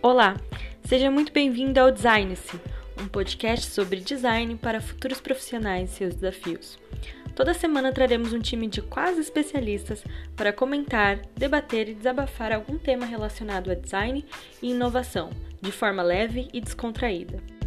Olá, seja muito bem-vindo ao Design-se, um podcast sobre design para futuros profissionais e seus desafios. Toda semana traremos um time de quase especialistas para comentar, debater e desabafar algum tema relacionado a design e inovação, de forma leve e descontraída.